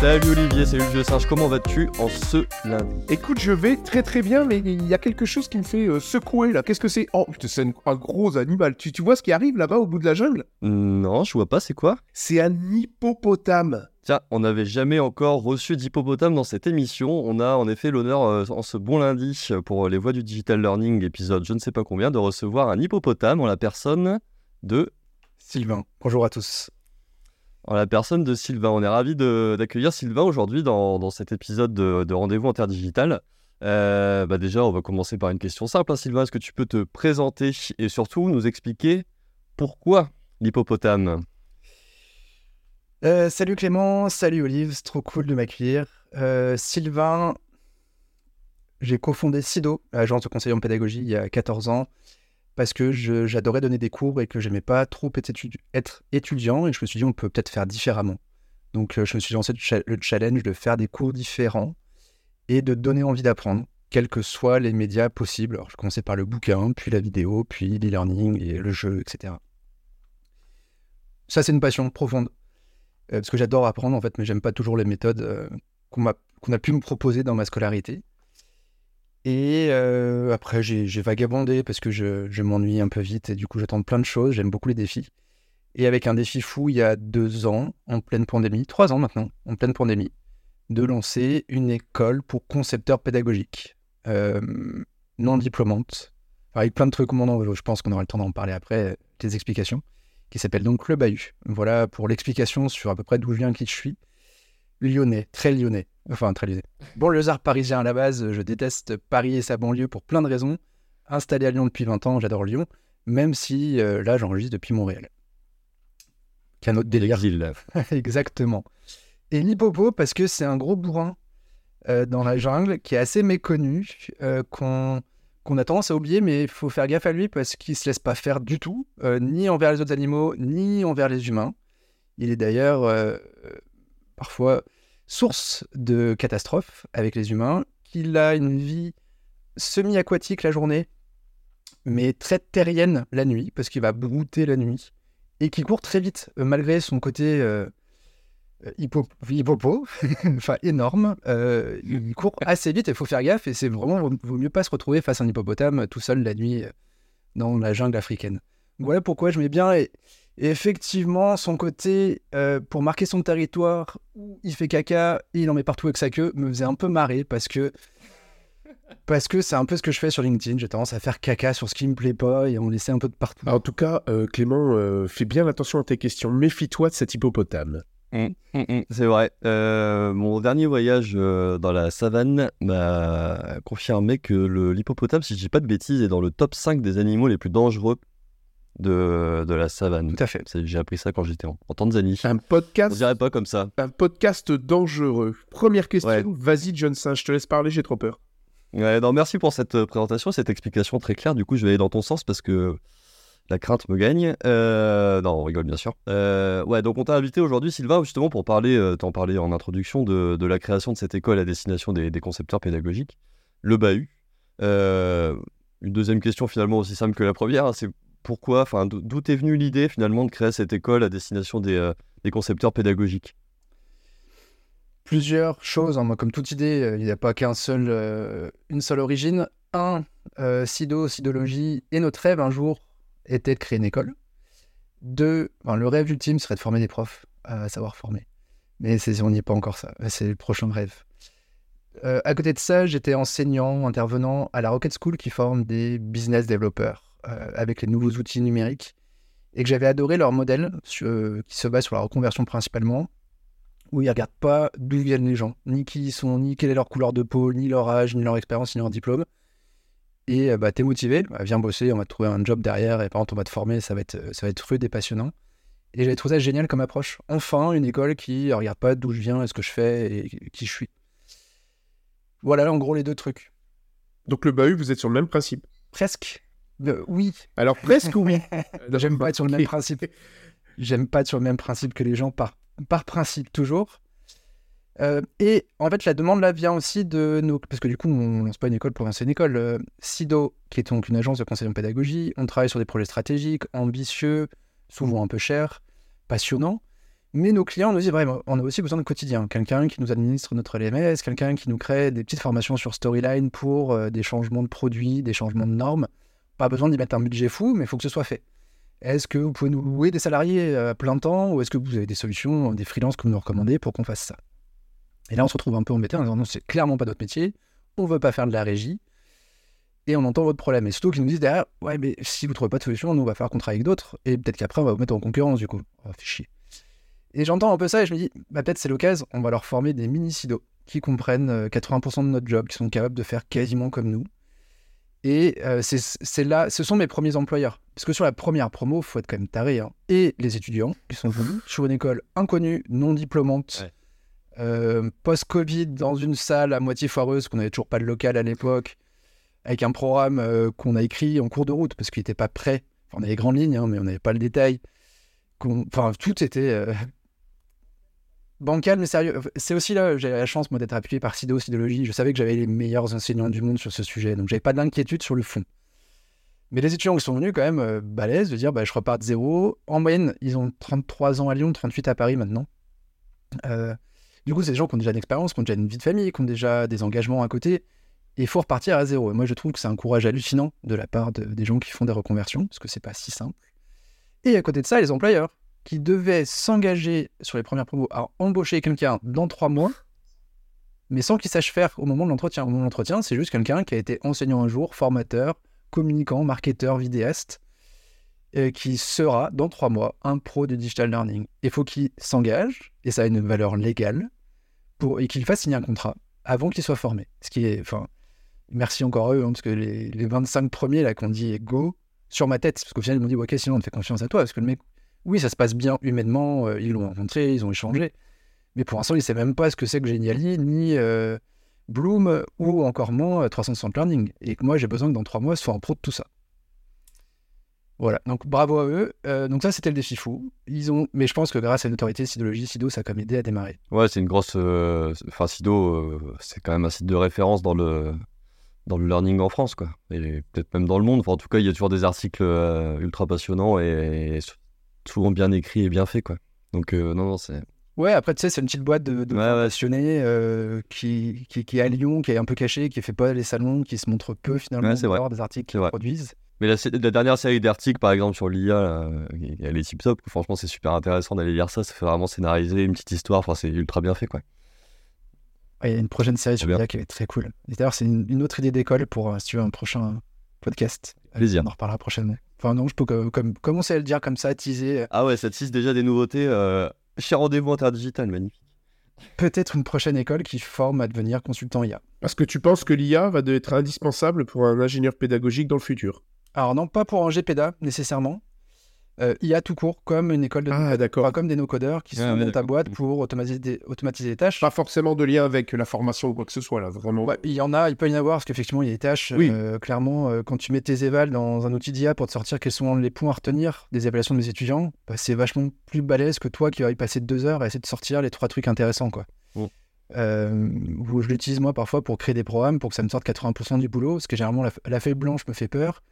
Salut Olivier, salut le vieux singe, comment vas-tu en ce lundi Écoute, je vais très très bien, mais il y a quelque chose qui me fait euh, secouer là. Qu'est-ce que c'est? Oh, putain, c'est un, gros animal. Tu, tu vois ce qui arrive là-bas au bout de la jungle? Non, je vois pas, c'est quoi? C'est un hippopotame. Tiens, on n'avait jamais encore reçu d'hippopotame dans cette émission. On a en effet l'honneur, euh, en ce bon lundi, euh, pour les voix du digital learning, épisode je ne sais pas combien, de recevoir un hippopotame en la personne de Sylvain, bonjour à tous. En la personne de Sylvain. On est ravi d'accueillir Sylvain aujourd'hui dans, cet épisode de, de Rendez-vous Interdigital. Euh, bah déjà, on va commencer par une question simple. hein, Sylvain, est-ce que tu peux te présenter et surtout nous expliquer pourquoi l'hippopotame? Euh, salut Clément, salut Olive, c'est trop cool de m'accueillir. Euh, Sylvain, j'ai cofondé SIDO, agence de conseiller en pédagogie, il y a 14 ans, parce que j'adorais donner des cours et que j'aimais pas trop être, étudi- être étudiant, et je me suis dit on peut peut-être faire différemment. Donc euh, je me suis lancé le, cha- le challenge de faire des cours différents et de donner envie d'apprendre, quels que soient les médias possibles. Je commençais par le bouquin, puis la vidéo, puis l'e-learning et le jeu, etc. Ça c'est une passion profonde. Euh, parce que j'adore apprendre en fait, mais j'aime pas toujours les méthodes euh, qu'on a pu me proposer dans ma scolarité. Et euh, après, j'ai vagabondé parce que je, m'ennuie un peu vite et du coup, je tente plein de choses. J'aime beaucoup les défis. Et avec un défi fou, il y a deux ans, en pleine pandémie, trois ans maintenant, en pleine pandémie, de lancer une école pour concepteurs pédagogiques, euh, non diplômante, avec plein de trucs. Comment on- je pense qu'on aura le temps d'en parler après, des explications qui s'appelle donc Le Bahut. Voilà pour l'explication sur à peu près d'où je viens, qui je suis. Lyonnais, très lyonnais. Enfin, très lyonnais. Bon, lézard parisien à la base, je déteste Paris et sa banlieue pour plein de raisons. Installé à Lyon depuis 20 ans, j'adore Lyon, même si euh, là, j'enregistre depuis Montréal. Qu'un autre délire. Exactement. Et l'hippopo, parce que c'est un gros bourrin euh, dans la jungle qui est assez méconnu, euh, qu'on a tendance à oublier, mais il faut faire gaffe à lui parce qu'il se laisse pas faire du tout, ni envers les autres animaux, ni envers les humains. Il est d'ailleurs parfois source de catastrophes avec les humains, qu'il a une vie semi-aquatique la journée, mais très terrienne la nuit, parce qu'il va brouter la nuit, et qui court très vite, euh, malgré son côté euh, euh, hippo- hippopo, enfin énorme. euh, il court assez vite, il faut faire gaffe, et c'est vraiment, vaut, vaut mieux pas se retrouver face à un hippopotame tout seul la nuit euh, dans la jungle africaine. Voilà pourquoi je mets bien, et, et effectivement, son côté, euh, pour marquer son territoire, où il fait caca, et il en met partout avec sa queue, me faisait un peu marrer, parce que parce que c'est un peu ce que je fais sur LinkedIn, j'ai tendance à faire caca sur ce qui me plaît pas, et en laisser un peu de partout. En tout cas, euh, Clément, euh, fais bien attention à tes questions. Méfie-toi de cet hippopotame. Mm, mm, mm, c'est vrai. Euh, mon dernier voyage euh, dans la savane m'a confirmé que le- l'hippopotame, si je dis pas de bêtises, est dans le top 5 des animaux les plus dangereux de, de la savane. Tout à fait. C'est- J'ai appris ça quand j'étais en, en Tanzanie. Un On podcast, dirait pas comme ça. un podcast dangereux. Première question. Ouais. Vas-y, Johnson, je te laisse parler, j'ai trop peur. Ouais, non, merci pour cette euh, présentation, cette explication très claire. Du coup, je vais aller dans ton sens parce que la crainte me gagne. Euh, non, on rigole bien sûr. Euh, ouais, donc on t'a invité aujourd'hui, Sylvain, justement pour parler, euh, t'en parlais en introduction, de, de la création de cette école à destination des, des concepteurs pédagogiques, le Bahut. Euh, une deuxième question finalement aussi simple que la première, hein, c'est pourquoi, enfin, d'o- d'où est venue l'idée finalement de créer cette école à destination des, euh, concepteurs pédagogiques? Plusieurs choses. hein. Comme toute idée, euh, il n'y a pas qu'un seul, euh, seule origine. Un, Sido, Sidologie, et notre rêve un jour était de créer une école. Deux, enfin, le rêve ultime serait de former des profs à savoir former. Mais on n'y est pas encore ça. C'est le prochain rêve. À côté de ça, j'étais enseignant, intervenant à la Rocket School qui forme des business développeurs avec les nouveaux outils numériques et que j'avais adoré leur modèle sur- euh, qui se base sur la reconversion principalement où ils regardent pas d'où viennent les gens, ni qui ils sont, ni quelle est leur couleur de peau, ni leur âge, ni leur expérience, ni leur diplôme. Et euh, bah, t'es motivé, bah, viens bosser, on va te trouver un job derrière, et par contre on va te former, ça va être, ça va être rude et passionnant. Et j'avais trouvé ça génial comme approche. Enfin, une école qui regarde pas d'où je viens, ce que je fais, et qui je suis. Voilà en gros les deux trucs. Donc le bahut, vous êtes sur le même principe? Presque. Oui, Alors presque oui. J'aime pas être sur le même principe. J'aime pas être sur le même principe que les gens par, par principe toujours. Euh, et en fait, la demande là vient aussi de nos. Parce que du coup, on lance pas une école pour lancer une école. Euh, SIDO, qui est donc une agence de conseil en pédagogie, on travaille sur des projets stratégiques, ambitieux, souvent un peu chers, passionnants. Mais nos clients nous disent vraiment, on a aussi besoin de quotidien. Quelqu'un qui nous administre notre LMS, quelqu'un qui nous crée des petites formations sur Storyline pour euh, des changements de produits, des changements de normes. Pas besoin d'y mettre un budget fou, mais il faut que ce soit fait. Est-ce que vous pouvez nous louer des salariés à plein temps ou est-ce que vous avez des solutions, des freelances que vous nous recommandez pour qu'on fasse ça? Et là, on se retrouve un peu embêté en disant non, c'est clairement pas notre métier, on veut pas faire de la régie et on entend votre problème. Et surtout qu'ils nous disent derrière, ouais, mais si vous trouvez pas de solution, nous, on va faire qu'on travaille avec d'autres et peut-être qu'après, on va vous mettre en concurrence du coup. Oh, fait chier. Et j'entends un peu ça et je me dis, bah, peut-être c'est l'occasion, on va leur former des mini-sidos qui comprennent euh, 80% de notre job, qui sont capables de faire quasiment comme nous. Et euh, c'est là, ce sont mes premiers employeurs. Parce que sur la première promo, faut être quand même taré. hein. Et les étudiants qui sont venus sur une école inconnue, non diplômante, Ouais. euh, post-Covid, dans une salle à moitié foireuse, qu'on n'avait toujours pas de local à l'époque, avec un programme euh, qu'on a écrit en cours de route parce qu'il n'était pas prêt. Enfin, on avait les grandes lignes, hein, mais on n'avait pas le détail. Enfin, tout était bancal, mais sérieux. C'est aussi là, j'ai la chance, moi, d'être appuyé par Sido, Sidologie. Je savais que j'avais les meilleurs enseignants du monde sur ce sujet, donc j'avais pas d'inquiétude sur le fond. Mais les étudiants qui sont venus, quand même, euh, balèzes, de dire, bah, je repars de zéro. En moyenne, ils ont 33 ans à Lyon, 38 à Paris maintenant. Euh, du coup, c'est des gens qui ont déjà une expérience, qui ont déjà une vie de famille, qui ont déjà des engagements à côté. Et il faut repartir à zéro. Et moi, je trouve que c'est un courage hallucinant de la part de- des gens qui font des reconversions, parce que c'est pas si simple. Et à côté de ça, les employeurs qui devaient s'engager sur les premières promos à embaucher quelqu'un dans trois mois, mais sans qu'il sache faire au moment de l'entretien. Au moment de l'entretien, c'est juste quelqu'un qui a été enseignant un jour, formateur, communicant, marketeur, vidéaste, euh, qui sera dans trois mois un pro du digital learning. Il faut qu'il s'engage, et ça a une valeur légale, pour, et qu'il fasse signer un contrat avant qu'il soit formé. Ce qui est, enfin, merci encore à eux, hein, parce que les, les 25 premiers là qu'on dit go sur ma tête, parce qu'au final ils m'ont dit ok sinon on te fait confiance à toi, parce que le mec, oui ça se passe bien humainement, euh, ils l'ont rencontré, ils ont échangé, mais pour l'instant il sait même pas ce que c'est que Geniali, ni euh, Bloom, ou encore moins euh, 360 Learning. Et que moi j'ai besoin que dans trois mois ce soit en pro de tout ça. Voilà, donc bravo à eux. Euh, donc ça c'était le défi fou. Ils ont, mais je pense que grâce à une autorité Sidologie, Sido, ça a même aidé à démarrer. Ouais, c'est une grosse. euh, Enfin, Sido, euh, c'est quand même un site de référence dans le learning en France, quoi. Et peut-être même dans le monde. Enfin, en tout cas, il y a toujours des articles euh, ultra passionnants et souvent bien écrits et bien faits, quoi. Donc, euh, non, non, c'est. Ouais, après, tu sais, c'est une petite boîte de, de Ouais, passionnés euh, qui, qui, qui est à Lyon, qui est un peu cachée, qui fait pas les salons, qui se montre peu finalement Ouais, c'est vrai. des articles qu'ils produisent. Mais la, dernière série d'articles, par exemple, sur l'IA, elle est tip top. Franchement, c'est super intéressant d'aller lire ça. Ça fait vraiment scénariser une petite histoire. Enfin, c'est ultra bien fait, quoi. Il y a une prochaine série sur l'IA qui va être très cool. Et d'ailleurs, c'est une, une autre idée d'école pour, euh, si tu veux, un prochain podcast. Plaisir. On en reparlera prochainement. Enfin, non, je peux co- comme, commencer à le dire comme ça, teaser. Ah ouais, ça tisse déjà des nouveautés. Euh... Chez Rendez-vous Interdigital, magnifique. Peut-être une prochaine école qui forme à devenir consultant IA. Parce que tu penses que l'IA va être indispensable pour un ingénieur pédagogique dans le futur? Alors, non, pas pour un GPDA nécessairement. Euh, IA tout court, comme une école de. Ah, d'accord. Comme des no-codeurs qui sont dans ta boîte pour automatiser des, automatiser des tâches. Pas forcément de lien avec la formation ou quoi que ce soit, là, vraiment. Ouais, il y en a, il peut y en avoir, parce qu'effectivement, il y a des tâches. Oui. euh, clairement, euh, quand tu mets tes évals dans un outil d'IA pour te sortir quels sont les points à retenir des évaluations de mes étudiants, bah, c'est vachement plus balèze que toi qui vas y passer deux heures à essayer de sortir les trois trucs intéressants. Quoi. Mm. Euh, où je l'utilise moi parfois pour créer des programmes pour que ça me sorte 80% du boulot, parce que généralement la, la feuille blanche me fait peur.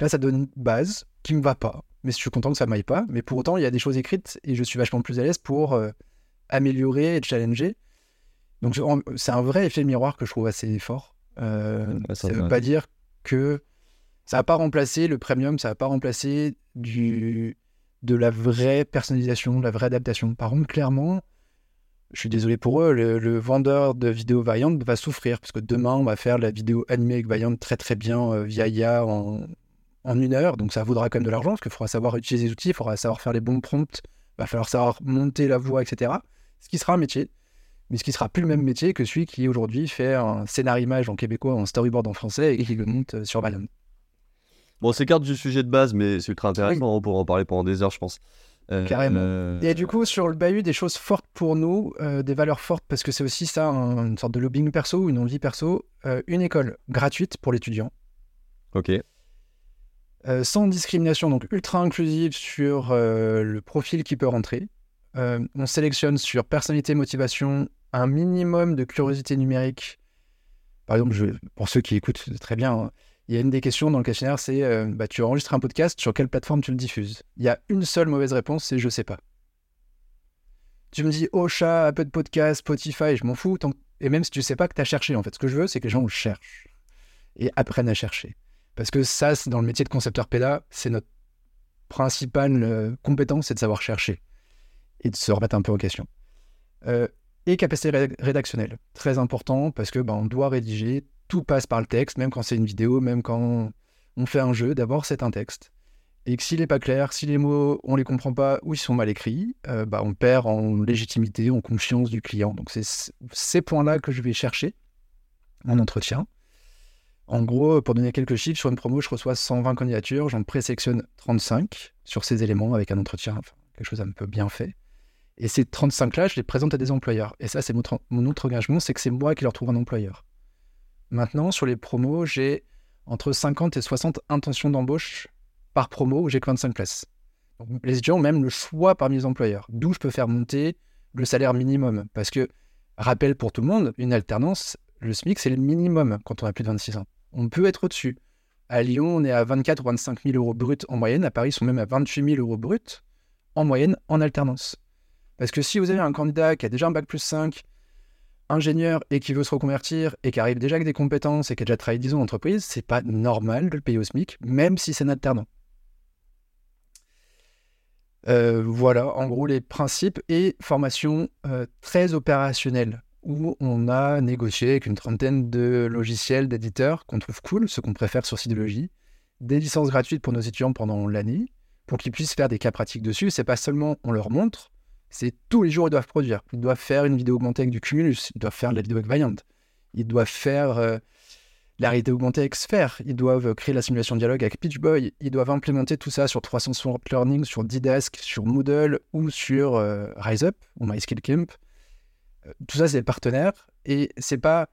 Là, ça donne une base qui me va pas, mais je suis content que ça m'aille pas. Mais pour autant, il y a des choses écrites et je suis vachement plus à l'aise pour euh, améliorer et challenger. Donc, c'est un vrai effet miroir que je trouve assez fort. Euh, Ouais, ça ça veut pas dire que ça va pas remplacer le premium, ça va pas remplacer du, de la vraie personnalisation, de la vraie adaptation. Par contre, clairement, je suis désolé pour eux, le, le vendeur de vidéos Vaillant va souffrir parce que demain, on va faire la vidéo animée avec Vaillant très très bien euh, via IA en, en une heure. Donc ça vaudra quand même de l'argent parce qu'il faudra savoir utiliser les outils, il faudra savoir faire les bons prompts, il va falloir savoir monter la voix, etc. Ce qui sera un métier, mais ce qui sera plus le même métier que celui qui aujourd'hui fait un scénario image en québécois, un storyboard en français et qui le monte euh, sur Vaillant. Bon, on s'écarte du sujet de base, mais c'est ultra intéressant. On pourra en parler pendant des heures, je pense. Euh, Carrément. euh, Et du coup, sur le bahut, des choses fortes pour nous, euh, des valeurs fortes, parce que c'est aussi ça, un- une sorte de lobbying perso, une envie perso, une école gratuite pour l'étudiant, Ok. Euh, sans discrimination, donc ultra inclusive sur euh, le profil qui peut rentrer. Euh, on sélectionne sur personnalité, motivation, un minimum de curiosité numérique. Par exemple, pour ceux qui écoutent très bien, hein, il y a une des questions dans le questionnaire, c'est bah, tu enregistres un podcast, sur quelle plateforme tu le diffuses? Il y a une seule mauvaise réponse, c'est je sais pas. Tu me dis Ocha, Apple Podcast, Spotify, je m'en fous. Et même si tu sais pas que tu as cherché, en fait, ce que je veux, c'est que les gens cherchent et apprennent à chercher. Parce que ça, dans le métier de concepteur PEDA, c'est notre principale euh, compétence, c'est de savoir chercher et de se remettre un peu en question. Euh, et capacité rédactionnelle, très important parce que ben, on doit rédiger, tout passe par le texte, même quand c'est une vidéo, même quand on fait un jeu, d'abord c'est un texte. Et que s'il n'est pas clair, si les mots, on les comprend pas ou ils sont mal écrits, euh, bah, on perd en légitimité, en confiance du client. Donc c'est ces points-là que je vais chercher en entretien. En gros, pour donner quelques chiffres, sur une promo, je reçois 120 candidatures, j'en présélectionne 35 sur ces éléments avec un entretien, quelque chose un peu bien fait. Et ces 35-là, je les présente à des employeurs. Et ça, c'est mon, autre engagement, c'est que c'est moi qui leur trouve un employeur. Maintenant, sur les promos, j'ai entre 50 et 60 intentions d'embauche par promo où j'ai que 25 places. Les étudiants ont même le choix parmi les employeurs, d'où je peux faire monter le salaire minimum. Parce que, rappel pour tout le monde, une alternance, le SMIC, c'est le minimum quand on a plus de 26 ans. On peut être au-dessus. À Lyon, on est à 24 ou 25 000 euros bruts en moyenne. À Paris, ils sont même à 28 000 euros bruts en moyenne en alternance. Parce que si vous avez un candidat qui a déjà un bac plus 5, ingénieur et qui veut se reconvertir et qui arrive déjà avec des compétences et qui a déjà travaillé 10 ans en entreprise, c'est pas normal de le payer au SMIC, même si c'est un alternant. Euh, voilà, en gros, les principes et formation euh, très opérationnelle où on a négocié avec une trentaine de logiciels d'éditeurs qu'on trouve cool, ce qu'on préfère sur Sidology, des licences gratuites pour nos étudiants pendant l'année, pour qu'ils puissent faire des cas pratiques dessus. C'est pas seulement on leur montre, c'est tous les jours ils doivent produire. Ils doivent faire une vidéo augmentée avec du Cumulus, ils doivent faire de la vidéo avec Valiant, ils doivent faire euh, la réalité augmentée avec Sphere, ils doivent créer la simulation dialogue avec PitchBoy, ils doivent implémenter tout ça sur 360 Learning, sur Didask, sur Moodle ou sur euh, RiseUp ou MySkillCamp. Tout ça, c'est des partenaires et c'est pas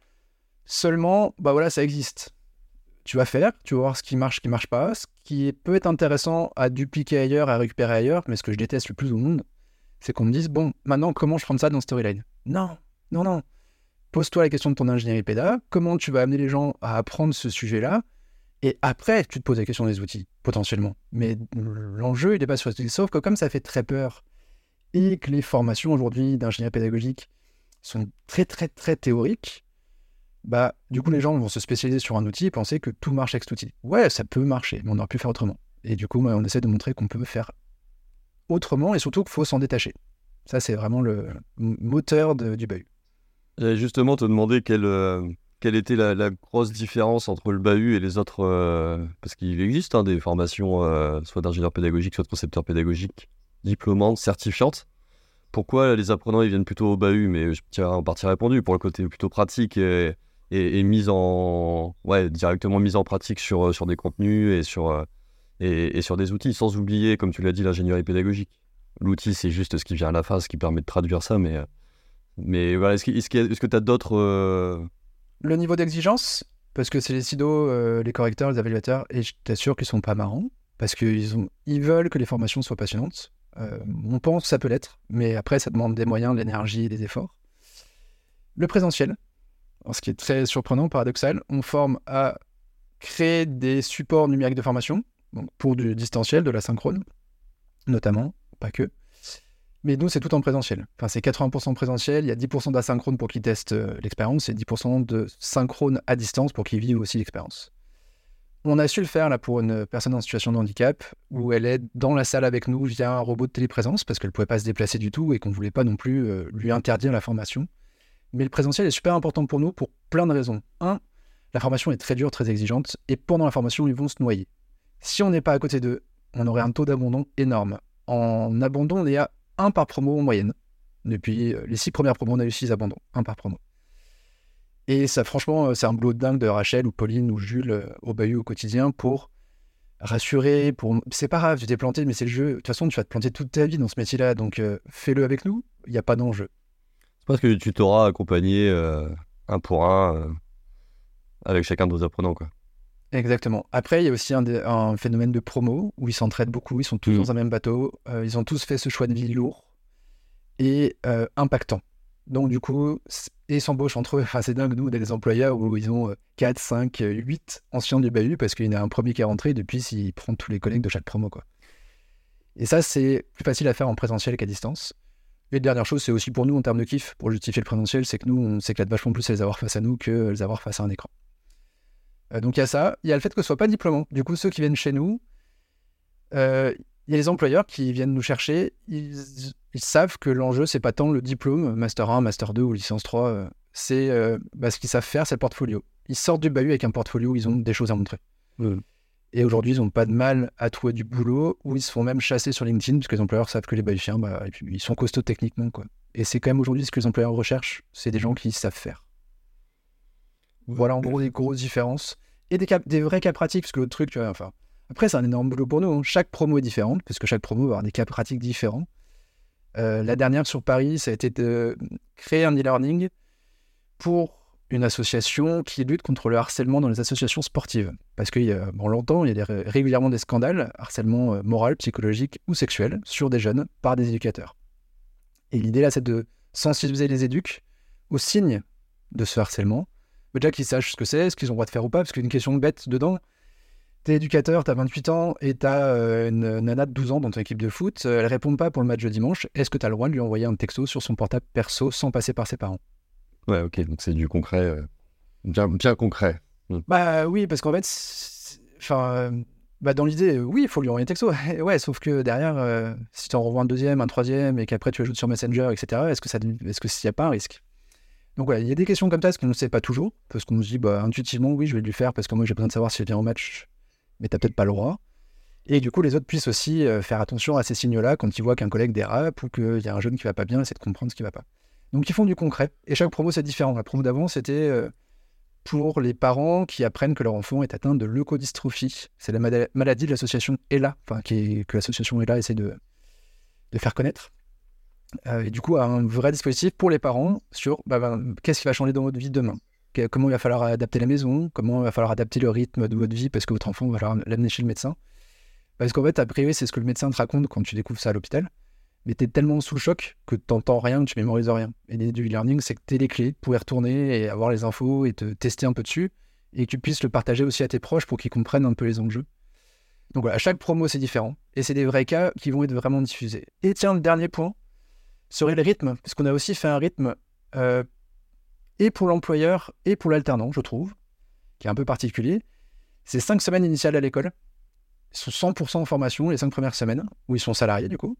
seulement, bah voilà, ça existe. Tu vas faire, tu vas voir ce qui marche, ce qui marche pas, ce qui peut être intéressant à dupliquer ailleurs, à récupérer ailleurs, mais ce que je déteste le plus au monde, c'est qu'on me dise, bon, maintenant, comment je prends ça dans Storyline? Non, non, non pose-toi la question de ton ingénierie pédale, comment tu vas amener les gens à apprendre ce sujet-là, et après, tu te poses la question des outils, potentiellement. Mais l'enjeu, il n'est pas sur les sauf que comme ça fait très peur, et que les formations aujourd'hui d'ingénierie pédagogique sont très, très, très théoriques, bah, du coup, les gens vont se spécialiser sur un outil et penser que tout marche avec cet outil. Ouais, ça peut marcher, mais on aurait pu faire autrement. Et du coup, on essaie de montrer qu'on peut faire autrement et surtout qu'il faut s'en détacher. Ça, c'est vraiment le moteur du BAU. J'allais justement te demander quelle, euh, quelle était la, grosse différence entre le bahut et les autres. Euh, parce qu'il existe hein, des formations, euh, soit d'ingénieur pédagogique, soit de concepteur pédagogique, diplômantes, certifiantes. Pourquoi les apprenants ils viennent plutôt au bahut Mais je tiens en partie répondu pour le côté plutôt pratique et, et, mise en. Ouais, directement mise en pratique sur, sur des contenus et sur, et, et sur des outils, sans oublier, comme tu l'as dit, l'ingénierie pédagogique. L'outil, c'est juste ce qui vient à la fin, ce qui permet de traduire ça, mais mais voilà, est-ce que tu as d'autres. Euh, le niveau d'exigence, parce que c'est les SIDO, euh, les correcteurs, les évaluateurs, et je t'assure qu'ils sont pas marrants, parce qu'ils ils veulent que les formations soient passionnantes. Euh, on pense que ça peut l'être, mais après, ça demande des moyens, de l'énergie et des efforts. Le présentiel, ce qui est très surprenant, paradoxal, on forme à créer des supports numériques de formation, pour du distanciel, de la synchrone, notamment, pas que. Mais nous, c'est tout en présentiel. Enfin, c'est 80% présentiel, il y a 10% d'asynchrone pour qu'ils testent euh, l'expérience et 10% de synchrone à distance pour qu'ils vivent aussi l'expérience. On a su le faire là pour une personne en situation de handicap où elle est dans la salle avec nous via un robot de téléprésence parce qu'elle ne pouvait pas se déplacer du tout et qu'on ne voulait pas non plus euh, lui interdire la formation. Mais le présentiel est super important pour nous pour plein de raisons. Un, la formation est très dure, très exigeante et pendant la formation, ils vont se noyer. Si on n'est pas à côté d'eux, on aurait un taux d'abandon énorme. En abandon, on est à un par promo en moyenne. Depuis euh, les six premières promos, on a eu six abandons, un par promo. Et ça, franchement, euh, c'est un boulot de dingue de Rachel ou Pauline ou Jules euh, au bahut au quotidien pour rassurer, pour... C'est pas grave, tu t'es planté, mais c'est le jeu. De toute façon, tu vas te planter toute ta vie dans ce métier-là, donc fais-le avec nous, il n'y a pas d'enjeu. C'est parce que tu t'auras accompagné un pour un avec chacun de vos apprenants, quoi. Exactement. Après, il y a aussi un, phénomène de promo où ils s'entraident beaucoup, ils sont tous mmh. dans un même bateau, euh, ils ont tous fait ce choix de vie lourd et euh, impactant. Donc, du coup, ils s'embauchent entre eux. Enfin, c'est dingue, nous, des employeurs où ils ont 4, 5, 8 anciens du bahut parce qu'il y en a un premier qui est rentré depuis s'il prend tous les collègues de chaque promo. Quoi. Et ça, c'est plus facile à faire en présentiel qu'à distance. Et dernière chose, c'est aussi pour nous en termes de kiff, pour justifier le présentiel, c'est que nous, on s'éclate vachement plus à les avoir face à nous que les avoir face à un écran. Euh, donc il y a ça. Il y a le fait que ce soit pas diplômant. Du coup, ceux qui viennent chez nous, euh, il y a les employeurs qui viennent nous chercher. Ils savent que l'enjeu, c'est pas tant le diplôme, Master 1, Master 2 ou Licence 3. euh, c'est euh, bah, ce qu'ils savent faire, c'est le portfolio. Ils sortent du bahut avec un portfolio où ils ont des choses à montrer. Mhm. Et aujourd'hui, ils n'ont pas de mal à trouver du boulot, ou ils se font même chasser sur LinkedIn, parce que les employeurs savent que les bahuchiens, bah, ils sont costauds techniquement. Quoi. Et c'est quand même aujourd'hui ce que les employeurs recherchent, c'est des gens qui savent faire. Voilà en gros des grosses différences. Et des, cas- des vrais cas pratiques, parce que l'autre truc, tu vois, enfin, après, c'est un énorme boulot pour nous. hein. Chaque promo est différente, parce que chaque promo va avoir des cas pratiques différents. Euh, la dernière sur Paris, ça a été de créer un e-learning pour une association qui lutte contre le harcèlement dans les associations sportives. Parce qu'il y a, bon, longtemps, il y a régulièrement des scandales, harcèlement euh, moral, psychologique ou sexuel, sur des jeunes par des éducateurs. Et l'idée là, c'est de sensibiliser les éduques aux signes de ce harcèlement. Mais déjà qu'ils sachent ce que c'est, ce qu'ils ont le droit de faire ou pas, parce qu'il y a une question bête dedans. T'es éducateur, t'as 28 ans et t'as euh, une nana de 12 ans dans ton équipe de foot, euh, elle répond pas pour le match de dimanche, est-ce que t'as le droit de lui envoyer un texto sur son portable perso sans passer par ses parents? Ouais, ok, donc c'est du concret, euh, bien, bien concret. Bah oui, parce qu'en fait, enfin, euh, bah dans l'idée, oui, il faut lui envoyer un texto. ouais, sauf que derrière, si tu en renvoies un deuxième, un troisième, et qu'après tu ajoutes sur Messenger, etc., est-ce que ça, est-ce que s'il n'y a pas un risque? Donc voilà, il y a des questions comme ça, parce qu'on ne sait pas toujours, parce qu'on se dit, bah intuitivement, oui, je vais lui faire, parce que moi j'ai besoin de savoir s'il vient au match, mais t'as peut-être pas le droit. Et du coup, les autres puissent aussi euh, faire attention à ces signaux-là quand ils voient qu'un collègue dérape ou qu'il y a un jeune qui va pas bien, essayer de comprendre ce qui va pas. Donc ils font du concret. Et chaque promo, c'est différent. La promo d'avant, c'était euh, pour les parents qui apprennent que leur enfant est atteint de leucodystrophie. C'est la maladie de l'association ELA, enfin, qui est- que l'association ELA essaie de, de faire connaître. Euh, et du coup, un vrai dispositif pour les parents sur bah, bah, qu'est-ce qui va changer dans votre vie demain. Que- Comment il va falloir adapter la maison, comment il va falloir adapter le rythme de votre vie parce que votre enfant va falloir l'amener chez le médecin. Parce qu'en fait, a priori, c'est ce que le médecin te raconte quand tu découvres ça à l'hôpital. Mais tu es tellement sous le choc que tu n'entends rien, tu mémorises rien. Et l'idée du e-learning, c'est que tu les clés pour y retourner et avoir les infos et te tester un peu dessus et que tu puisses le partager aussi à tes proches pour qu'ils comprennent un peu les enjeux. Donc voilà, chaque promo, c'est différent. Et c'est des vrais cas qui vont être vraiment diffusés. Et tiens, le dernier point serait le rythme, parce qu'on a aussi fait un rythme euh, et pour l'employeur et pour l'alternant, je trouve, qui est un peu particulier. C'est cinq semaines initiales à l'école. Ils sont 100% en formation les cinq premières semaines, où ils sont salariés du coup.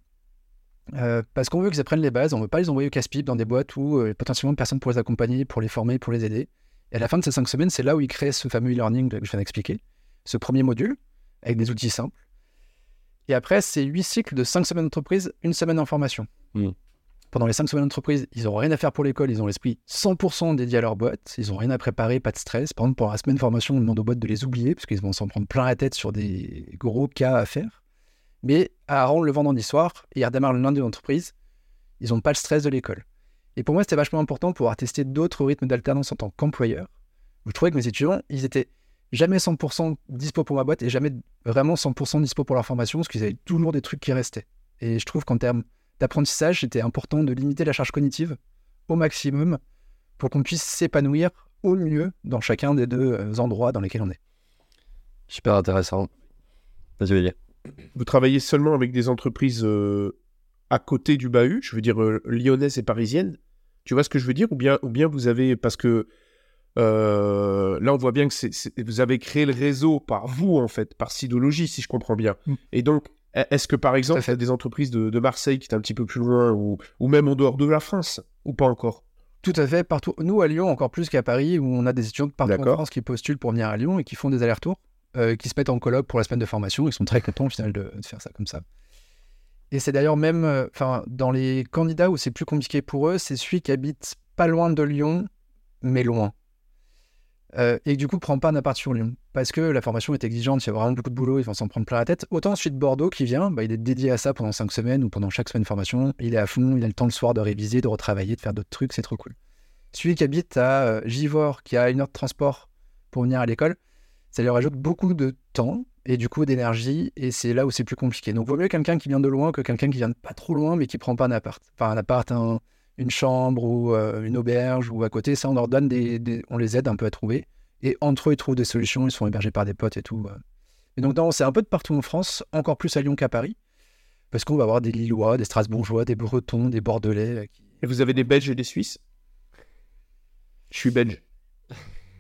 Euh, parce qu'on veut qu'ils apprennent les bases, on veut pas les envoyer au casse-pipe dans des boîtes où euh, potentiellement personne pour les accompagner, pour les former, pour les aider. Et à la fin de ces cinq semaines, c'est là où ils créent ce fameux e-learning que je viens d'expliquer, ce premier module, avec des outils simples. Et après, c'est huit cycles de cinq semaines d'entreprise, une semaine en formation. Mm. Pendant les cinq semaines d'entreprise, ils n'ont rien à faire pour l'école, ils ont l'esprit 100% dédié à leur boîte, ils n'ont rien à préparer, pas de stress. Par exemple, pour la semaine formation, on demande aux boîtes de les oublier, parce qu'ils vont s'en prendre plein la tête sur des gros cas à faire. Mais à rendre le vendredi soir, et ils redémarrent le lundi de l'entreprise, ils n'ont pas le stress de l'école. Et pour moi, c'était vachement important pour pouvoir tester d'autres rythmes d'alternance en tant qu'employeur. Je trouvais que mes étudiants, ils étaient jamais 100% dispo pour ma boîte et jamais vraiment 100% dispo pour leur formation, parce qu'ils avaient toujours des trucs qui restaient. Et je trouve qu'en termes d'apprentissage, c'était important de limiter la charge cognitive au maximum pour qu'on puisse s'épanouir au mieux dans chacun des deux euh, endroits dans lesquels on est. Super intéressant. Vas-y. Vous travaillez seulement avec des entreprises euh, à côté du bahut, je veux dire euh, lyonnaises et parisiennes. Tu vois ce que je veux dire? Ou bien, ou bien vous avez, parce que euh, là on voit bien que c'est, c'est- vous avez créé le réseau par vous en fait, par Sidologie si je comprends bien. Mm. Et donc, est-ce que par exemple, il y a des entreprises de, de Marseille qui est un petit peu plus loin ou, ou même en dehors de la France ou pas encore? Tout à fait, partout. Nous, à Lyon, encore plus qu'à Paris, où on a des étudiants de partout en. France qui postulent pour venir à Lyon et qui font des allers-retours, euh, qui se mettent en colloque pour la semaine de formation. Ils sont très contents au final de, de faire ça comme ça. Et c'est d'ailleurs même, euh, dans les candidats où c'est plus compliqué pour eux, c'est celui qui habite pas loin de Lyon, mais loin. Euh, et du coup, prend pas un appart sur Lyon. Parce que la formation est exigeante, il y a vraiment beaucoup de boulot, ils vont s'en prendre plein la tête. Autant celui de Bordeaux qui vient, bah, il est dédié à ça pendant cinq semaines ou pendant chaque semaine de formation. Il est à fond, il a le temps le soir de réviser, de retravailler, de faire d'autres trucs, c'est trop cool. Celui qui habite à euh, Givors, qui a une heure de transport pour venir à l'école, ça lui rajoute beaucoup de temps et du coup d'énergie, et c'est là où c'est plus compliqué. Donc, vaut mieux quelqu'un qui vient de loin que quelqu'un qui vient de pas trop loin, mais qui prend pas un appart. Enfin, un appart, un- une chambre ou euh, une auberge ou à côté, ça, on leur donne des, des- on les aide un peu à trouver. Et entre eux, ils trouvent des solutions, ils sont hébergés par des potes et tout. euh. Et donc, c'est un peu de partout en France, encore plus à Lyon qu'à Paris. parce qu'on va avoir des Lillois, des Strasbourgeois, des Bretons, des Bordelais. euh, qui- Et vous avez des Belges et des Suisses? Je suis belge.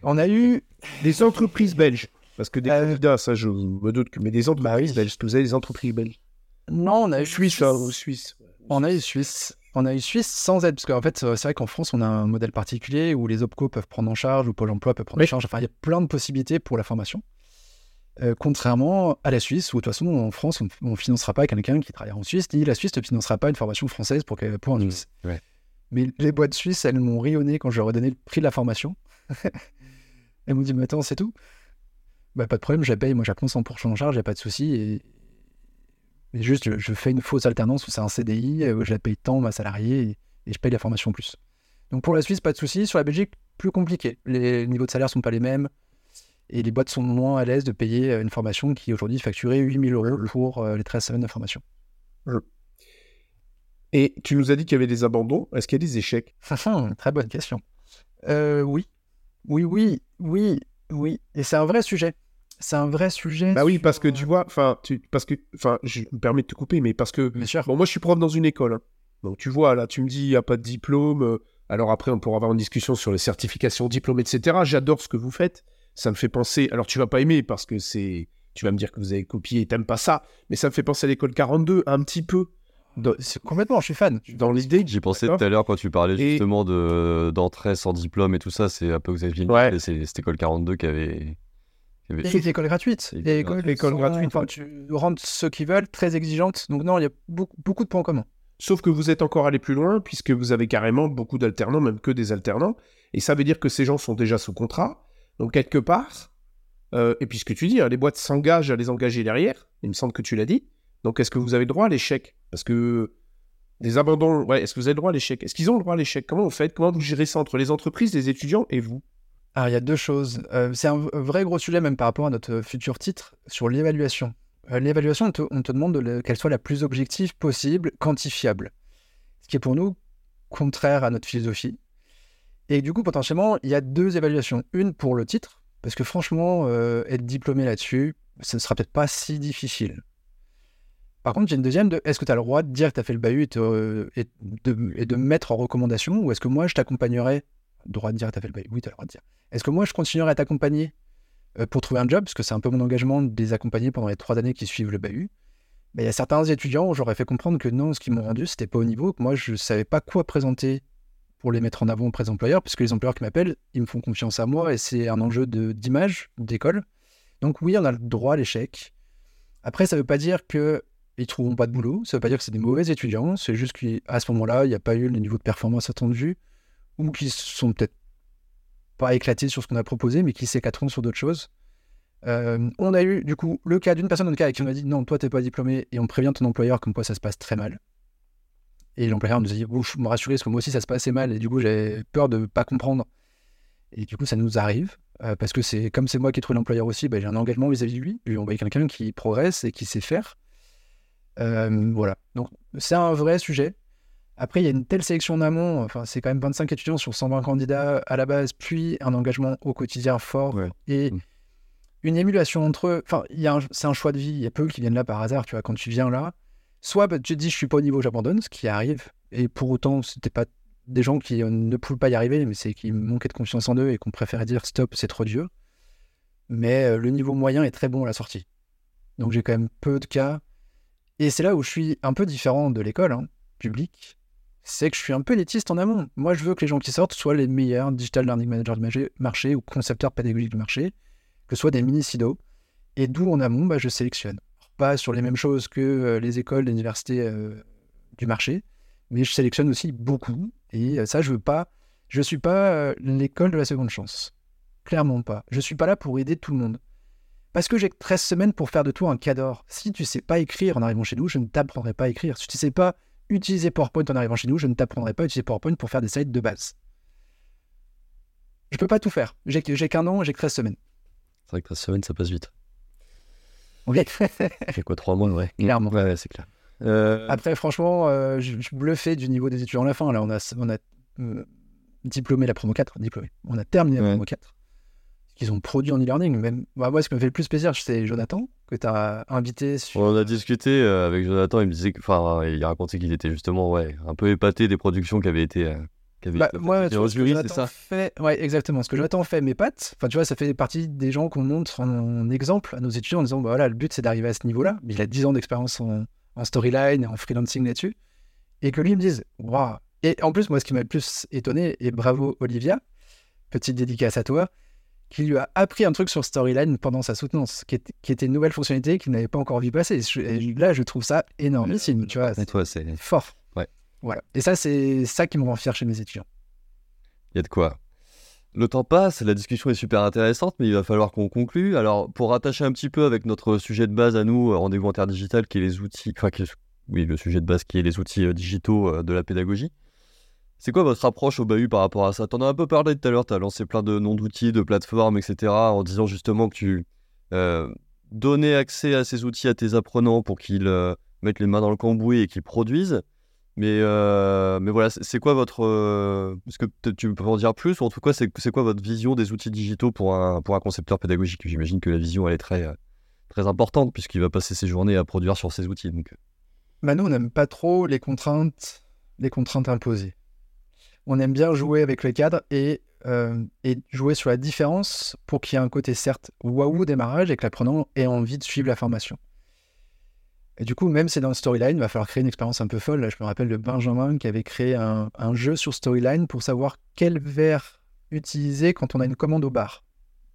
On a eu Des entreprises belges. Parce que des Euh, candidats, ça je me doute que. Mais des entreprises belges. Est-ce que vous avez des entreprises belges? Non, on a eu Suisse, Suisse. On a eu Suisse. On a eu Suisse sans aide, parce qu'en fait, euh, c'est vrai qu'en France, on a un modèle particulier où les OPCO peuvent prendre en charge, ou Pôle emploi peut prendre Oui. en charge. Enfin, il y a plein de possibilités pour la formation. Euh, contrairement à la Suisse, où de toute façon, en France, on ne financera pas quelqu'un qui travaille en Suisse, ni la Suisse ne financera pas une formation française pour, pour un Mmh, Suisse. ouais. Mais les boîtes suisses, elles m'ont rayonné quand je leur ai donné le prix de la formation. elles m'ont dit, mais attends, c'est tout bah, Pas de problème, je la paye, moi, je la prends 100% en charge, il n'y a pas de souci. Et... et juste, je, je fais une fausse alternance où c'est un CDI, euh, je la paye tant, ma salariée, et, et je paye la formation en plus. Donc pour la Suisse, pas de souci. Sur la Belgique, plus compliqué. Les niveaux de salaire sont pas les mêmes. Et les boîtes sont moins à l'aise de payer euh, une formation qui aujourd'hui facturait 8000 euros pour euh, les 13 semaines de formation. Et tu nous as dit qu'il y avait des abandons. Est-ce qu'il y a des échecs? Très bonne question. Euh, oui. Oui, oui, oui, oui. Et c'est un vrai sujet. C'est un vrai sujet. Bah oui, sur, parce que euh, tu vois, enfin, parce que, enfin, je me permets de te couper, mais parce que, Bien sûr. bon, moi, je suis prof dans une école. hein. Donc, tu vois, là, tu me dis, il n'y a pas de diplôme. euh, Alors après, on pourra avoir une discussion sur les certifications, diplômes, etc. J'adore ce que vous faites. Ça me fait penser. Alors, tu vas pas aimer parce que c'est. Tu vas me dire que vous avez copié et t'aimes pas ça, mais ça me fait penser à l'école 42 un petit peu. Dans, C'est complètement, je suis fan. dans l'idée. J'y pensais tout à l'heure quand tu parlais Et- justement de d'entrée sans diplôme et tout ça. C'est un peu Xavier Ouais. Niel et c'est cette école 42 qui avait. Qui avait- Et l'école gratuite. Et Et l'école l'école sans- gratuite, Enfin, tu rentres ceux qui veulent, très exigeante. Donc non, il y a beaucoup, beaucoup de points communs. Sauf que vous êtes encore allé plus loin, puisque vous avez carrément beaucoup d'alternants, même que des alternants. Et ça veut dire que ces gens sont déjà sous contrat. Donc, quelque part, euh, et puis ce que tu dis, hein, les boîtes s'engagent à les engager derrière. Il me semble que tu l'as dit. Donc, est-ce que vous avez le droit à l'échec? Parce que des abandons, ouais, est-ce que vous avez le droit à l'échec? Est-ce qu'ils ont le droit à l'échec? Comment vous faites? Comment vous gérez ça entre les entreprises, les étudiants et vous? Alors, il y a deux choses. Euh, c'est un vrai gros sujet, même par rapport à notre futur titre, sur l'évaluation. Euh, l'évaluation, on te, demande de le- qu'elle soit la plus objective possible, quantifiable. Ce qui est pour nous contraire à notre philosophie. Et du coup, potentiellement, il y a deux évaluations. Une pour le titre, parce que franchement, euh, être diplômé là-dessus, ce ne sera peut-être pas si difficile. Par contre, a une deuxième de est-ce que tu as le droit de dire que tu as fait le bahut et, de, et mettre en recommandation, ou est-ce que moi je t'accompagnerai Droit de dire fait le bahut Oui, tu as le droit de dire. Est-ce que moi, je continuerai à t'accompagner euh, pour trouver un job? Parce que c'est un peu mon engagement de les accompagner pendant les trois années qui suivent le bahut. Mais il y a certains étudiants où j'aurais fait comprendre que non, ce qu'ils m'ont rendu, c'était pas au niveau, que moi, je savais pas quoi présenter pour les mettre en avant auprès des employeurs, puisque les employeurs qui m'appellent, ils me font confiance à moi et c'est un enjeu d'image d'école. Donc oui, on a le droit à l'échec. Après, ça veut pas dire que ils trouveront pas de boulot, ça veut pas dire que c'est des mauvais étudiants, c'est juste qu'à ce moment-là, il n'y a pas eu le niveau de performance attendu, ou qu'ils sont peut-être pas éclatés sur ce qu'on a proposé, mais qui s'éclateront sur d'autres choses. Euh, on a eu du coup le cas d'une personne le cas avec qui on a dit non, toi t'es pas diplômé et on prévient ton employeur comme quoi ça se passe très mal. Et l'employeur nous a dit ouf, me rassurer parce que moi aussi ça se passait mal et du coup j'avais peur de pas comprendre. Et du coup ça nous arrive euh, parce que c'est comme c'est moi qui ai trouvé l'employeur aussi, bah, j'ai un engagement vis-à-vis de lui. Lui ai envoyé quelqu'un qui progresse et qui sait faire. Euh, voilà. Donc c'est un vrai sujet. Après, il y a une telle sélection en amont, enfin, c'est quand même 25 étudiants sur 120 candidats à la base, puis un engagement au quotidien fort Ouais. et Mm. une émulation entre eux. Enfin, c'est un choix de vie. Il y a peu qui viennent là par hasard, tu vois, quand tu viens là. Soit bah, tu te dis, je suis pas au niveau, j'abandonne, ce qui arrive. Et pour autant, c'était pas des gens qui euh, ne pouvaient pas y arriver, mais c'est qui manquaient de confiance en eux et qu'on préférait dire stop, c'est trop dur. Mais euh, le niveau moyen est très bon à la sortie. Donc j'ai quand même peu de cas. Et c'est là où je suis un peu différent de l'école hein, publique. C'est que je suis un peu élitiste en amont. Moi, je veux que les gens qui sortent soient les meilleurs digital learning managers du marché- ou concepteurs pédagogiques du marché, que ce soit des mini-sidos. Et d'où en amont, bah, je sélectionne. Pas sur les mêmes choses que euh, les écoles, les universités euh, du marché, mais je sélectionne aussi beaucoup. Et euh, ça, je veux pas. Je suis pas l'école de la seconde chance. Clairement pas. Je suis pas là pour aider tout le monde. Parce que j'ai que 13 semaines pour faire de toi un cadre. Si tu sais pas écrire en arrivant chez nous, je ne t'apprendrai pas à écrire. Si tu sais pas utiliser PowerPoint en arrivant chez nous, je ne t'apprendrai pas à utiliser PowerPoint pour faire des slides de base. Je peux pas tout faire. J'ai qu'un an, j'ai que 13 semaines. C'est vrai que 13 semaines, ça passe vite. Ok. Ça fait quoi, 3 mois, ouais. Clairement. Ouais, ouais, c'est clair. Euh, Après, franchement, euh, je, bluffé du niveau des étudiants à la fin. Là, on a, on a euh, diplômé la promo 4, diplômé. On a terminé la Ouais. promo 4. Ils ont produit en e-learning. Même, bah, moi, ce qui me fait le plus plaisir, c'est Jonathan, que tu as invité sur. On en a discuté euh, avec Jonathan, il me disait que, enfin, il racontait qu'il était justement, ouais, un peu épaté des productions qui avaient été. euh, qui avaient Bah, été moi, tu Et vois, au ce jury, ça. fait- ouais, exactement. Ce que Jonathan fait, mes pattes, enfin, tu vois, ça fait partie des gens qu'on montre en, en exemple à nos étudiants en disant, bah, voilà, le but, c'est d'arriver à ce niveau-là. Mais il a 10 ans d'expérience en, en storyline et en freelancing là-dessus. Et que lui il me dise, waouh. Et en plus, moi, ce qui m'a le plus étonné, et bravo Olivia, petite dédicace à toi, qui lui a appris un truc sur storyline pendant sa soutenance, qui, est- qui était une nouvelle fonctionnalité qu'il n'avait pas encore vu passer. Je- et là, je trouve ça énormissime, tu vois, c'est. Il fort. Ouais. Voilà. Et ça, c'est ça qui me rend fier chez mes étudiants. y a de quoi. Le temps passe, la discussion est super intéressante, mais il va falloir qu'on conclue. Alors, pour rattacher un petit peu avec notre sujet de base à nous, euh, rendez-vous interdigital, qui est les outils, enfin, qui est- oui, le sujet de base qui est les outils euh, digitaux euh, de la pédagogie. C'est quoi votre approche au bahut par rapport à ça? T'en as un peu parlé tout à l'heure, tu as lancé plein de noms d'outils, de plateformes, etc., en disant justement que tu euh, donnais accès à ces outils à tes apprenants pour qu'ils euh, mettent les mains dans le cambouis et qu'ils produisent. Mais, euh, mais voilà, c'est quoi votre. Est-ce que tu peux en dire plus? Ou en tout cas, c'est quoi votre vision des outils digitaux pour un, pour un concepteur pédagogique? J'imagine que la vision, elle est très, très importante, puisqu'il va passer ses journées à produire sur ces outils. Donc, Bah, nous, on n'aime pas trop les contraintes, les contraintes imposées. On aime bien jouer avec le cadre et, euh, et jouer sur la différence pour qu'il y ait un côté certes waouh démarrage et que l'apprenant ait envie de suivre la formation. Et du coup, même si c'est dans le storyline, il va falloir créer une expérience un peu folle. Je me rappelle de Benjamin qui avait créé un, jeu sur storyline pour savoir quel verre utiliser quand on a une commande au bar.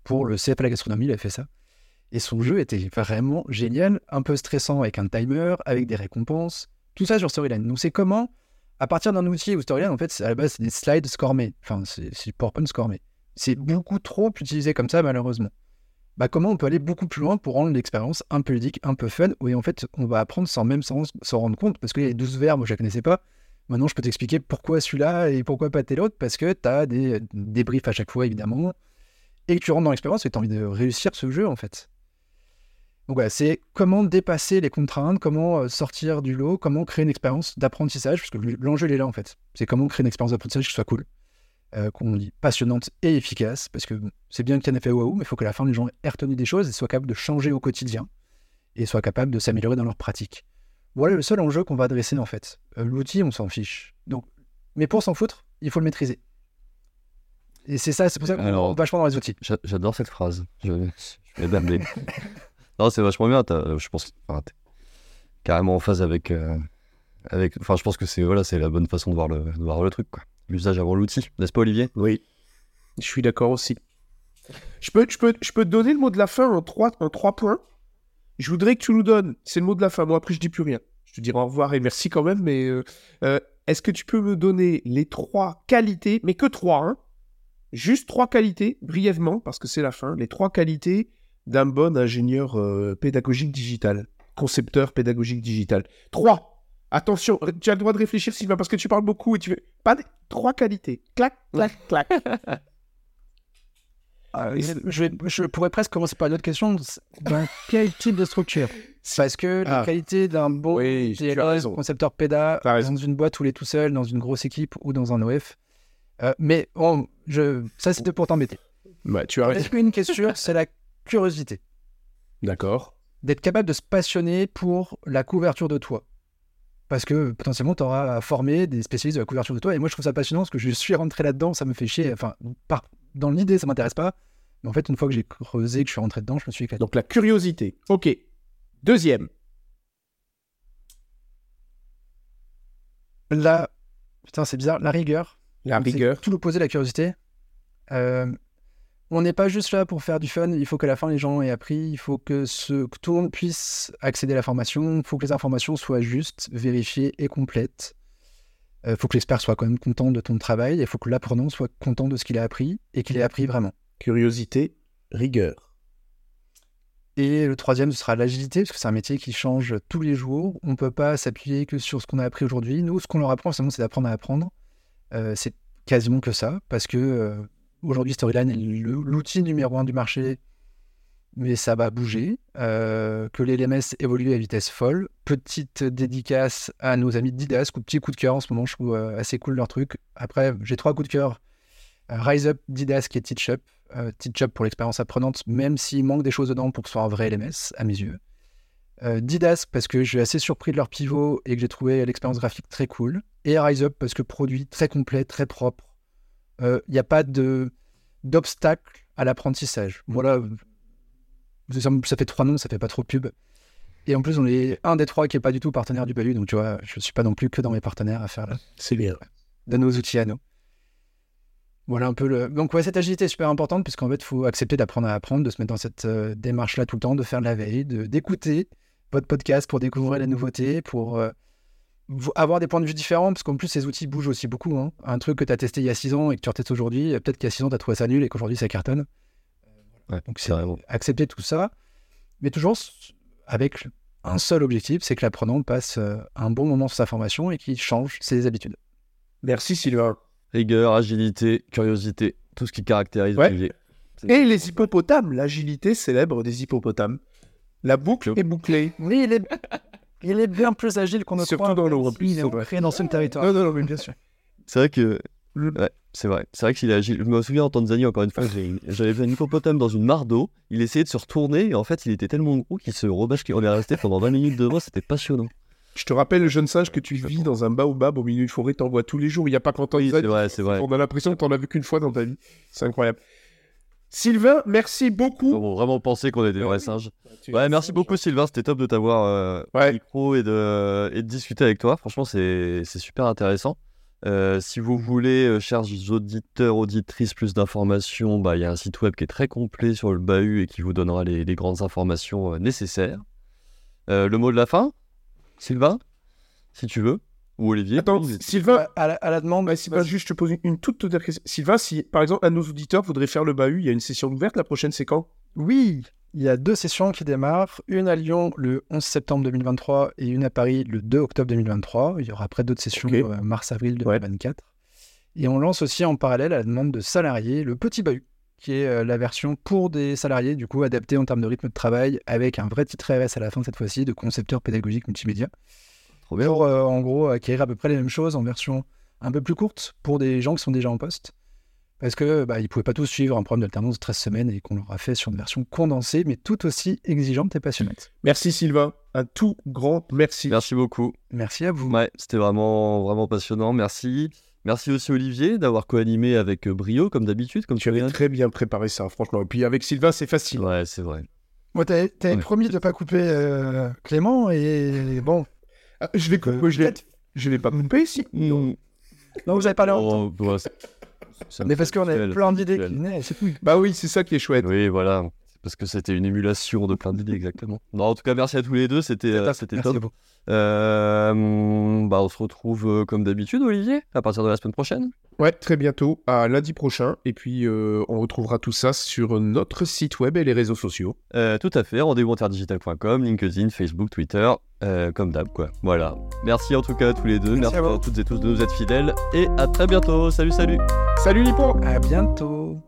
Pour le CF à la gastronomie, il a fait ça. Et son jeu était vraiment génial, un peu stressant avec un timer, avec des récompenses, tout ça sur Storyline. Donc c'est comment, à partir d'un outil ou Storyline, en fait, à la base, c'est des slides scormés. Enfin, c'est du PowerPoint scormé. C'est beaucoup trop utilisé comme ça, malheureusement. Bah, comment on peut aller beaucoup plus loin pour rendre l'expérience un peu ludique, un peu fun, où en fait, on va apprendre sans même s'en rendre compte, parce qu'il y a les 12 verbes, je ne connaissais pas. Maintenant, je peux t'expliquer pourquoi celui-là et pourquoi pas tel autre, parce que tu as des débriefs à chaque fois, évidemment, et que tu rentres dans l'expérience et tu as envie de réussir ce jeu, en fait. Donc voilà, c'est comment dépasser les contraintes, comment euh, sortir du lot, comment créer une expérience d'apprentissage, parce que l'enjeu il est là en fait. C'est comment créer une expérience d'apprentissage qui soit cool, euh, qu'on dit passionnante et efficace, parce que c'est bien qu'il y en ait fait waouh, mais il faut que à la fin les gens aient retenu des choses et soient capables de changer au quotidien et soient capables de s'améliorer dans leur pratique. Voilà le seul enjeu qu'on va adresser en fait. Euh, L'outil, on s'en fiche. Donc, mais pour s'en foutre, il faut le maîtriser. Et c'est ça, c'est pour ça qu'on va vachement dans les outils. j'a- j'adore cette phrase. Je, je vais. non, c'est vachement bien. Je pense carrément en phase avec. euh, avec enfin, je pense que c'est voilà, la bonne façon de voir le, de voir le truc. L'usage avant l'outil, n'est-ce pas, Olivier? Oui, je suis d'accord aussi. Je peux, je, peux, je peux te donner le mot de la fin en trois, en trois points. Je voudrais que tu nous donnes, c'est le mot de la fin, moi après je dis plus rien. Je te dirai au revoir et merci quand même, mais euh, euh, est-ce que tu peux me donner les trois qualités, mais que trois, hein Juste trois qualités, brièvement, parce que c'est la fin, les trois qualités d'un bon ingénieur euh, pédagogique digital, concepteur pédagogique digital. Trois Attention, tu as le droit de réfléchir, Sylvain, parce que tu parles beaucoup et tu veux... Pas des... Trois qualités. Clac, clac, clac. Euh, je, vais- je pourrais presque commencer par une autre question. ben, quel type de structure? Parce que la Ah. qualité d'un bon Oui, concepteur PEDA, dans une boîte où il est tout seul, dans une grosse équipe ou dans un OF. Euh, mais bon, je... ça c'était pour t'embêter. Bah, tu as raison. Est-ce qu'une question, c'est la curiosité D'accord. D'être capable de se passionner pour la couverture de toit. Parce que potentiellement, tu auras à former des spécialistes de la couverture de toit. Et moi, je trouve ça passionnant parce que je suis rentré là-dedans, ça me fait chier. Enfin, par... dans l'idée, ça m'intéresse pas. Mais en fait, une fois que j'ai creusé, que je suis rentré dedans, je me suis éclaté. Donc la curiosité. Ok. Deuxième. La... Putain, c'est bizarre. La rigueur. La rigueur. Tout l'opposé de la curiosité. Euh, on n'est pas juste là pour faire du fun. Il faut qu'à la fin, les gens aient appris. Il faut que, ce... que tout le monde puisse accéder à la formation. Il faut que les informations soient justes, vérifiées et complètes. Il faut que l'expert soit quand même content de ton travail. Il faut que l'apprenant soit content de ce qu'il a appris et qu'il ait appris vraiment. Curiosité. Rigueur. Et le troisième, ce sera l'agilité, parce que c'est un métier qui change tous les jours. On ne peut pas s'appuyer que sur ce qu'on a appris aujourd'hui. Nous, ce qu'on leur apprend, c'est d'apprendre à apprendre. Euh, c'est quasiment que ça, parce que euh, aujourd'hui, Storyline est l'outil numéro un du marché, mais ça va bouger. Euh, que les LMS évoluent à vitesse folle. Petite dédicace à nos amis de ou petit coup de cœur en ce moment, je trouve euh, assez cool leur truc. Après, j'ai trois coups de cœur. Euh, Rise Up, Didask et TeachUp. Euh, Teach Up pour l'expérience apprenante, même s'il manque des choses dedans pour que ce soit un vrai LMS, à mes yeux. Euh, Didas, parce que je suis assez surpris de leur pivot et que j'ai trouvé l'expérience graphique très cool. Et Rise Up, parce que produit très complet, très propre. Il n'y a pas de d'obstacle à l'apprentissage. Voilà, ça, fait trois noms, ça fait pas trop pub. Et en plus, on est un des trois qui est pas du tout partenaire du Balu, donc tu vois, je suis pas non plus que dans mes partenaires à faire là. C'est bien. De nos outils à nous. Voilà un peu le. Donc, ouais, cette agilité est super importante, puisqu'en fait, il faut accepter d'apprendre à apprendre, de se mettre dans cette euh, démarche-là tout le temps, de faire de la veille, de- d'écouter votre podcast pour découvrir les nouveautés, pour euh, avoir des points de vue différents, parce qu'en plus, ces outils bougent aussi beaucoup. hein. Un truc que tu as testé il y a 6 ans et que tu retestes aujourd'hui, peut-être qu'il y a 6 ans, tu as trouvé ça nul et qu'aujourd'hui, ça cartonne. Ouais, Donc, c'est accepter tout ça, mais toujours avec un seul objectif, c'est que l'apprenant passe euh, un bon moment sur sa formation et qu'il change ses habitudes. Merci Sylvain. Rigueur, agilité, curiosité, tout ce qui caractérise Ouais. Olivier. Et les hippopotames, l'agilité célèbre des hippopotames. La boucle est bouclée. Oui, il est, il est bien plus agile qu'on ne Surtout croit. dans en même plus, s'il est ancré dans ce territoire. Non, non, non, mais bien sûr. C'est vrai que. Ouais, c'est vrai. C'est vrai qu'il est agile. Je me souviens en Tanzanie, encore une fois, j'avais vu un hippopotame dans une mare d'eau. Il essayait de se retourner et en fait, il était tellement gros qu'il se rebâche. On est resté pendant 20 minutes devant. C'était passionnant. Je te rappelle, le jeune singe, que tu vis dans un baobab au milieu d'une forêt, t'en vois tous les jours. Il n'y a pas qu'en Oui, Tanzanie. c'est vrai, c'est vrai. On a l'impression que t'en as vu qu'une fois dans ta vie. C'est incroyable. Sylvain, merci beaucoup. On vraiment pensé qu'on était des vrais singes. Tu- Ouais, merci beaucoup Sylvain, c'était top de t'avoir euh, Ouais. au micro et de, et de discuter avec toi. Franchement, c'est super intéressant. Euh, si vous voulez, euh, chers auditeurs, auditrices, plus d'informations, bah, il y a un site web qui est très complet sur le bahut et qui vous donnera les, les grandes informations euh, nécessaires. Euh, le mot de la fin, Sylvain, si tu veux, ou Olivier. Attends, vous- Sylvain, Ouais, à, la, à la demande, Ouais, Sylvain, juste, je te pose une, une toute toute question. Sylvain, si par exemple un de nos auditeurs voudrait faire le bahut, il y a une session ouverte. La prochaine, c'est quand? Oui, il y a deux sessions qui démarrent, une à Lyon le 11 septembre 2023 et une à Paris le 2 octobre 2023. Il y aura après d'autres sessions euh, mars-avril 2024. Et on lance aussi en parallèle à la demande de salariés le Petit Bahut, qui est euh, la version pour des salariés, du coup adaptée en termes de rythme de travail, avec un vrai titre RS à la fin cette fois-ci, de concepteur pédagogique multimédia. Trop bien. pour euh, en gros acquérir à peu près les mêmes choses en version un peu plus courte pour des gens qui sont déjà en poste. Parce que bah, ils pouvaient pas tous suivre un programme d'alternance de 13 semaines et qu'on leur a fait sur une version condensée, mais tout aussi exigeante et passionnante. Merci Sylvain. Un tout grand merci. Merci beaucoup. Merci à vous. Ouais, c'était vraiment, vraiment passionnant. Merci. Merci aussi Olivier d'avoir co-animé avec euh, brio, comme d'habitude, comme Tu tu avais très bien préparé ça, franchement. Et puis avec Sylvain, c'est facile. Ouais, c'est vrai. Moi, t'avais Ouais. promis de ne pas couper euh, Clément et bon. Ah, je vais couper, je vais pas couper ici. Non, vous avez parlé en Oh, un Mais parce qu'on avait virtuel, plein d'idées. Bah oui, c'est ça qui est chouette. Oui, voilà. Parce que c'était une émulation de plein d'idées, exactement. Non, en tout cas, merci à tous les deux. C'était euh, c'était top. Euh, bah, on se retrouve euh, comme d'habitude, Olivier, à partir de la semaine prochaine. Ouais, très bientôt, à lundi prochain. Et puis, euh, on retrouvera tout ça sur notre site web et les réseaux sociaux. Euh, tout à fait. Rendez-vous LinkedIn, Facebook, Twitter, euh, comme d'hab, quoi. Voilà. Merci en tout cas à tous les deux. Merci Merci, à toutes et tous de nous être fidèles. Et à très bientôt. Salut, salut. Salut Lipo À bientôt.